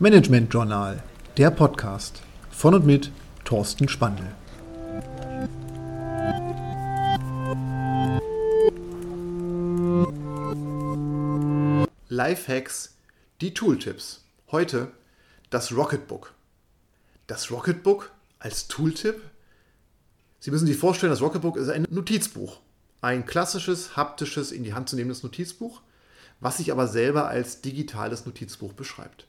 Management Journal, der Podcast von und mit Thorsten Spandl. Lifehacks, die Tooltips. Heute das Rocketbook. Das Rocketbook als Tooltip? Sie müssen sich vorstellen, das Rocketbook ist ein Notizbuch. Ein klassisches, haptisches, in die Hand zu nehmendes Notizbuch, was sich aber selber als digitales Notizbuch beschreibt.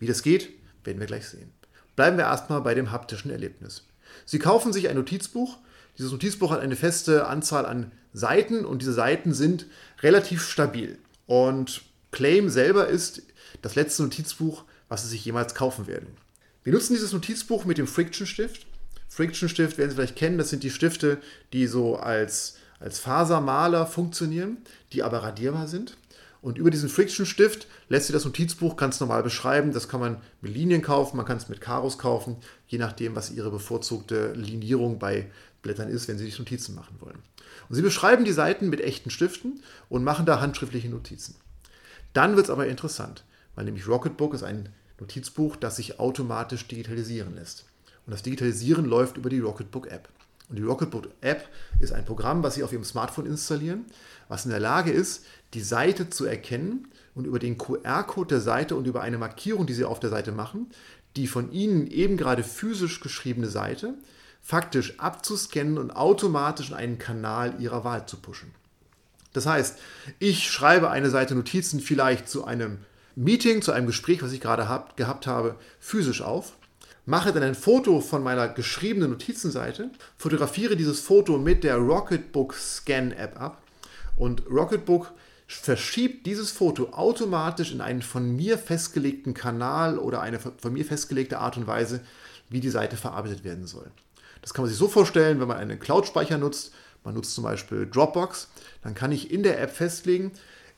Wie das geht, werden wir gleich sehen. Bleiben wir erstmal bei dem haptischen Erlebnis. Sie kaufen sich ein Notizbuch. Dieses Notizbuch hat eine feste Anzahl an Seiten und diese Seiten sind relativ stabil. Und Claim selber ist das letzte Notizbuch, was Sie sich jemals kaufen werden. Wir nutzen dieses Notizbuch mit dem Friction Stift. Friction Stift werden Sie vielleicht kennen, das sind die Stifte, die so als, als Fasermaler funktionieren, die aber radierbar sind. Und über diesen Friction-Stift lässt sich das Notizbuch ganz normal beschreiben. Das kann man mit Linien kaufen, man kann es mit Karos kaufen, je nachdem, was Ihre bevorzugte Linierung bei Blättern ist, wenn Sie sich Notizen machen wollen. Und Sie beschreiben die Seiten mit echten Stiften und machen da handschriftliche Notizen. Dann wird es aber interessant, weil nämlich Rocketbook ist ein Notizbuch, das sich automatisch digitalisieren lässt. Und das Digitalisieren läuft über die Rocketbook-App. Und die Rocketbook-App ist ein Programm, was Sie auf Ihrem Smartphone installieren, was in der Lage ist, die Seite zu erkennen und über den QR-Code der Seite und über eine Markierung, die Sie auf der Seite machen, die von Ihnen eben gerade physisch geschriebene Seite faktisch abzuscannen und automatisch in einen Kanal Ihrer Wahl zu pushen. Das heißt, ich schreibe eine Seite Notizen vielleicht zu einem Meeting, zu einem Gespräch, was ich gerade hab, gehabt habe, physisch auf mache dann ein Foto von meiner geschriebenen Notizenseite, fotografiere dieses Foto mit der Rocketbook Scan App ab und Rocketbook verschiebt dieses Foto automatisch in einen von mir festgelegten Kanal oder eine von mir festgelegte Art und Weise, wie die Seite verarbeitet werden soll. Das kann man sich so vorstellen, wenn man einen Cloud-Speicher nutzt, man nutzt zum Beispiel Dropbox, dann kann ich in der App festlegen,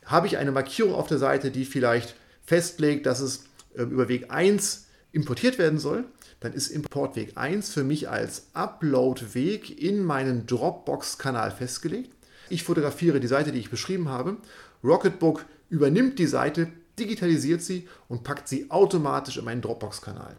habe ich eine Markierung auf der Seite, die vielleicht festlegt, dass es ähm, über Weg 1 importiert werden soll, dann ist Importweg 1 für mich als Uploadweg in meinen Dropbox-Kanal festgelegt. Ich fotografiere die Seite, die ich beschrieben habe. Rocketbook übernimmt die Seite, digitalisiert sie und packt sie automatisch in meinen Dropbox-Kanal.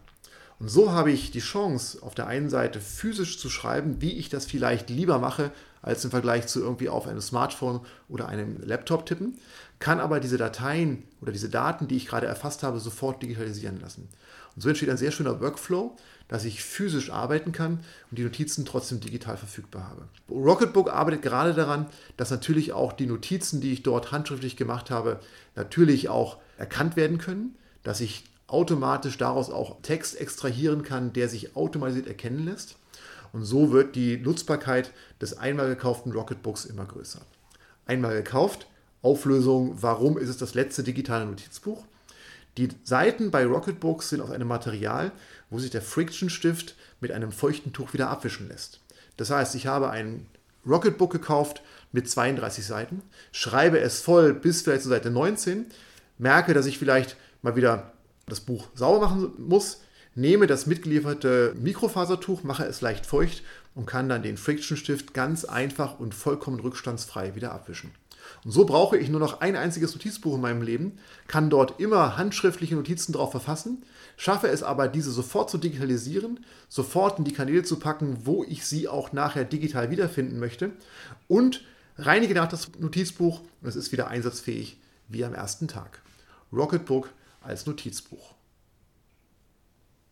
Und so habe ich die Chance, auf der einen Seite physisch zu schreiben, wie ich das vielleicht lieber mache, als im Vergleich zu irgendwie auf einem Smartphone oder einem Laptop tippen, kann aber diese Dateien oder diese Daten, die ich gerade erfasst habe, sofort digitalisieren lassen. Und so entsteht ein sehr schöner Workflow, dass ich physisch arbeiten kann und die Notizen trotzdem digital verfügbar habe. Rocketbook arbeitet gerade daran, dass natürlich auch die Notizen, die ich dort handschriftlich gemacht habe, natürlich auch erkannt werden können, dass ich automatisch daraus auch Text extrahieren kann, der sich automatisiert erkennen lässt. Und so wird die Nutzbarkeit des einmal gekauften Rocketbooks immer größer. Einmal gekauft, Auflösung, warum ist es das letzte digitale Notizbuch? Die Seiten bei Rocketbooks sind aus einem Material, wo sich der Friction-Stift mit einem feuchten Tuch wieder abwischen lässt. Das heißt, ich habe ein Rocketbook gekauft mit 32 Seiten, schreibe es voll bis vielleicht zur Seite 19, merke, dass ich vielleicht mal wieder das Buch sauber machen muss, nehme das mitgelieferte Mikrofasertuch, mache es leicht feucht und kann dann den Friction-Stift ganz einfach und vollkommen rückstandsfrei wieder abwischen. Und so brauche ich nur noch ein einziges Notizbuch in meinem Leben, kann dort immer handschriftliche Notizen drauf verfassen, schaffe es aber, diese sofort zu digitalisieren, sofort in die Kanäle zu packen, wo ich sie auch nachher digital wiederfinden möchte und reinige nach das Notizbuch und es ist wieder einsatzfähig wie am ersten Tag. Rocketbook als Notizbuch.